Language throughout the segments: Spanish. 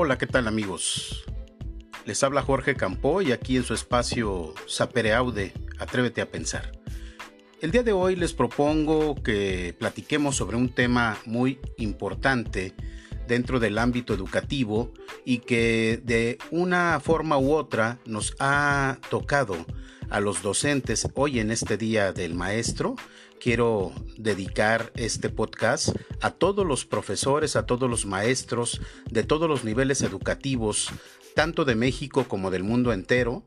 Hola, ¿qué tal amigos? Les habla Jorge Campo y aquí en su espacio Sapere Aude, Atrévete a Pensar. El día de hoy les propongo que platiquemos sobre un tema muy importante dentro del ámbito educativo y que de una forma u otra nos ha tocado a los docentes hoy en este día del maestro. Quiero dedicar este podcast a todos los profesores, a todos los maestros de todos los niveles educativos, tanto de México como del mundo entero,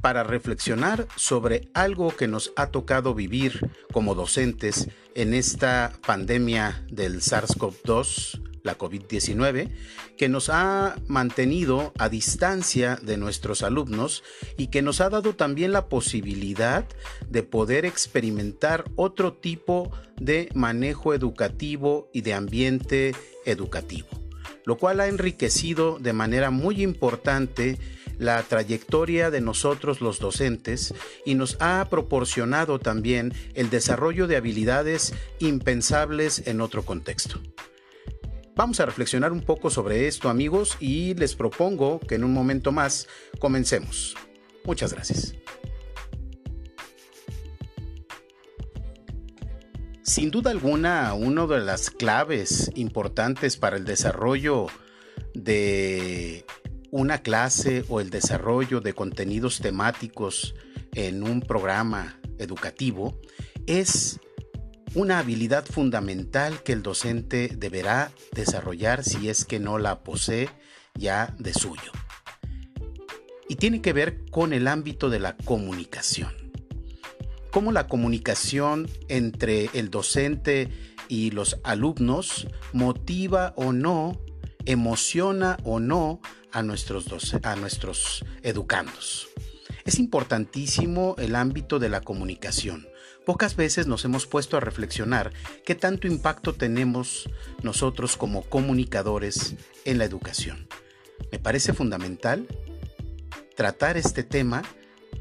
para reflexionar sobre algo que nos ha tocado vivir como docentes en esta pandemia del SARS-CoV-2 la COVID-19, que nos ha mantenido a distancia de nuestros alumnos y que nos ha dado también la posibilidad de poder experimentar otro tipo de manejo educativo y de ambiente educativo, lo cual ha enriquecido de manera muy importante la trayectoria de nosotros los docentes y nos ha proporcionado también el desarrollo de habilidades impensables en otro contexto. Vamos a reflexionar un poco sobre esto amigos y les propongo que en un momento más comencemos. Muchas gracias. Sin duda alguna, una de las claves importantes para el desarrollo de una clase o el desarrollo de contenidos temáticos en un programa educativo es una habilidad fundamental que el docente deberá desarrollar si es que no la posee ya de suyo. Y tiene que ver con el ámbito de la comunicación. Cómo la comunicación entre el docente y los alumnos motiva o no, emociona o no a nuestros, a nuestros educandos. Es importantísimo el ámbito de la comunicación Pocas veces nos hemos puesto a reflexionar qué tanto impacto tenemos nosotros como comunicadores en la educación. Me parece fundamental tratar este tema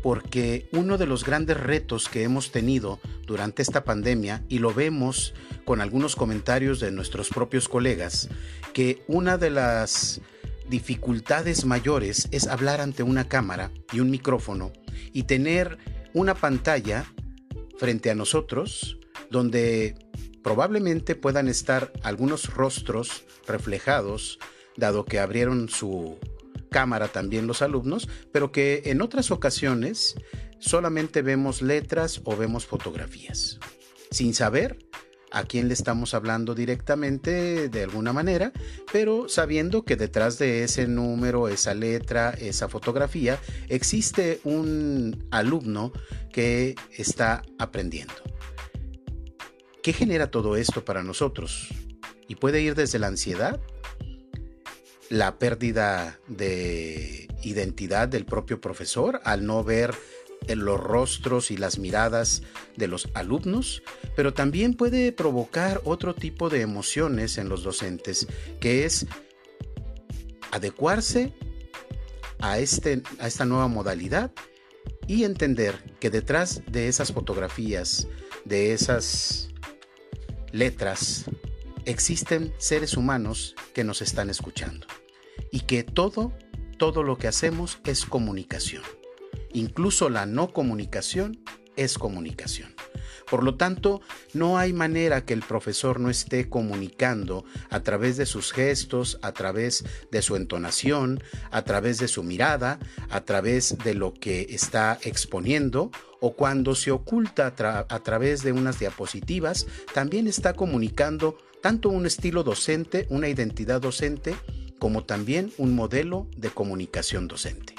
porque uno de los grandes retos que hemos tenido durante esta pandemia, y lo vemos con algunos comentarios de nuestros propios colegas, que una de las dificultades mayores es hablar ante una cámara y un micrófono y tener una pantalla frente a nosotros, donde probablemente puedan estar algunos rostros reflejados, dado que abrieron su cámara también los alumnos, pero que en otras ocasiones solamente vemos letras o vemos fotografías, sin saber a quién le estamos hablando directamente de alguna manera, pero sabiendo que detrás de ese número, esa letra, esa fotografía, existe un alumno que está aprendiendo. ¿Qué genera todo esto para nosotros? Y puede ir desde la ansiedad, la pérdida de identidad del propio profesor al no ver en los rostros y las miradas de los alumnos, pero también puede provocar otro tipo de emociones en los docentes, que es adecuarse a, este, a esta nueva modalidad y entender que detrás de esas fotografías, de esas letras, existen seres humanos que nos están escuchando y que todo, todo lo que hacemos es comunicación. Incluso la no comunicación es comunicación. Por lo tanto, no hay manera que el profesor no esté comunicando a través de sus gestos, a través de su entonación, a través de su mirada, a través de lo que está exponiendo o cuando se oculta a, través de unas diapositivas, también está comunicando tanto un estilo docente, una identidad docente, como también un modelo de comunicación docente.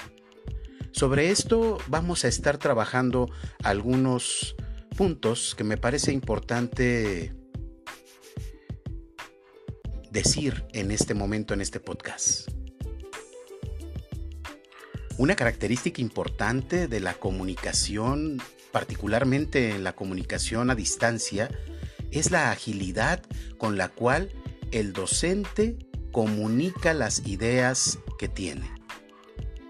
Sobre esto vamos a estar trabajando algunos puntos que me parece importante decir en este momento, en este podcast. Una característica importante de la comunicación, particularmente en la comunicación a distancia, es la agilidad con la cual el docente comunica las ideas que tiene.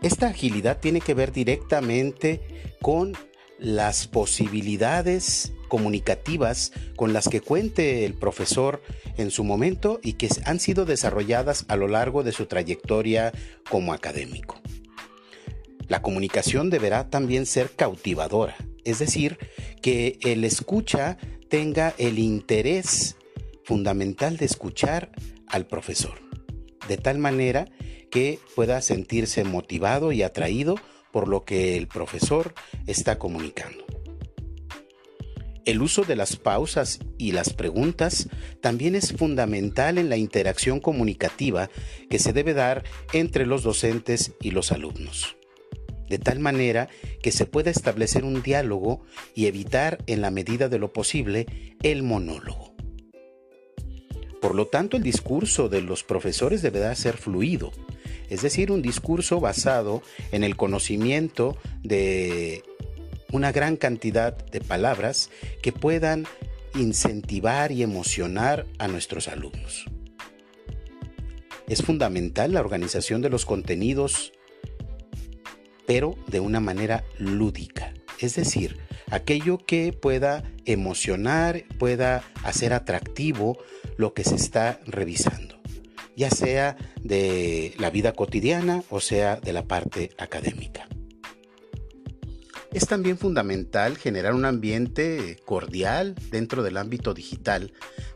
Esta agilidad tiene que ver directamente con las posibilidades comunicativas con las que cuente el profesor en su momento y que han sido desarrolladas a lo largo de su trayectoria como académico. La comunicación deberá también ser cautivadora, es decir, que el escucha tenga el interés fundamental de escuchar al profesor, de tal manera que pueda sentirse motivado y atraído por lo que el profesor está comunicando. El uso de las pausas y las preguntas también es fundamental en la interacción comunicativa que se debe dar entre los docentes y los alumnos, de tal manera que se pueda establecer un diálogo y evitar en la medida de lo posible el monólogo. Por lo tanto, el discurso de los profesores deberá ser fluido, es decir, un discurso basado en el conocimiento de una gran cantidad de palabras que puedan incentivar y emocionar a nuestros alumnos. Es fundamental la organización de los contenidos, pero de una manera lúdica, es decir, aquello que pueda emocionar, pueda hacer atractivo lo que se está revisando, ya sea de la vida cotidiana o sea de la parte académica. Es también fundamental generar un ambiente cordial dentro del ámbito digital,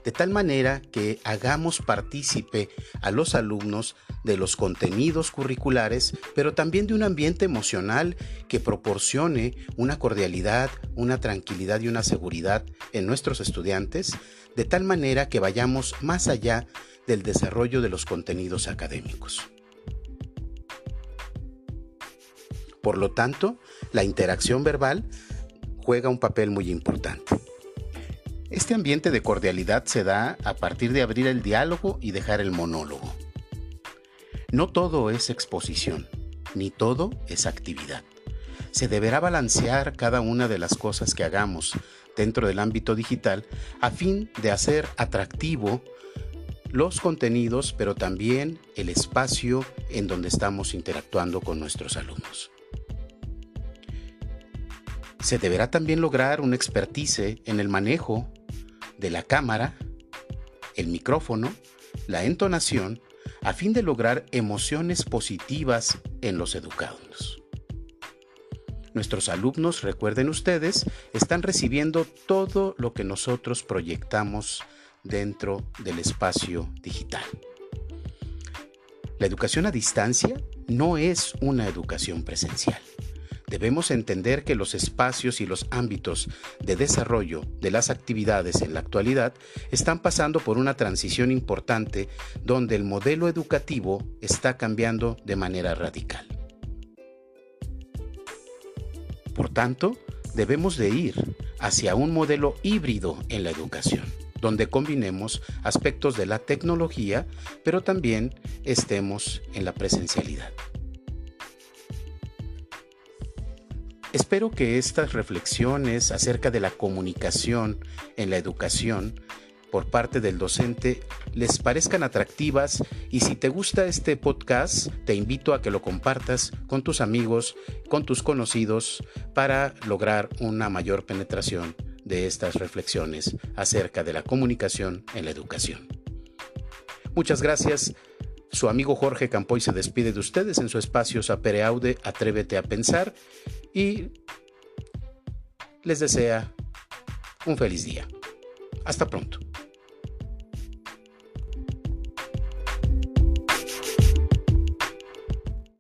de tal manera que hagamos partícipe a los alumnos de los contenidos curriculares, pero también de un ambiente emocional que proporcione una cordialidad, una tranquilidad y una seguridad en nuestros estudiantes, de tal manera que vayamos más allá del desarrollo de los contenidos académicos. Por lo tanto, la interacción verbal juega un papel muy importante. Este ambiente de cordialidad se da a partir de abrir el diálogo y dejar el monólogo. No todo es exposición, ni todo es actividad. Se deberá balancear cada una de las cosas que hagamos dentro del ámbito digital a fin de hacer atractivo los contenidos, pero también el espacio en donde estamos interactuando con nuestros alumnos. Se deberá también lograr un expertise en el manejo de la cámara, el micrófono, la entonación, a fin de lograr emociones positivas en los educados. Nuestros alumnos, recuerden ustedes, están recibiendo todo lo que nosotros proyectamos dentro del espacio digital. La educación a distancia no es una educación presencial debemos entender que los espacios y los ámbitos de desarrollo de las actividades en la actualidad están pasando por una transición importante donde el modelo educativo está cambiando de manera radical. Por tanto, debemos de ir hacia un modelo híbrido en la educación, donde combinemos aspectos de la tecnología, pero también estemos en la presencialidad. Espero que estas reflexiones acerca de la comunicación en la educación por parte del docente les parezcan atractivas y si te gusta este podcast te invito a que lo compartas con tus amigos, con tus conocidos para lograr una mayor penetración de estas reflexiones acerca de la comunicación en la educación. Muchas gracias. Su amigo Jorge Campoy se despide de ustedes en su espacio Sapereaude Atrévete a Pensar y les desea un feliz día. Hasta pronto.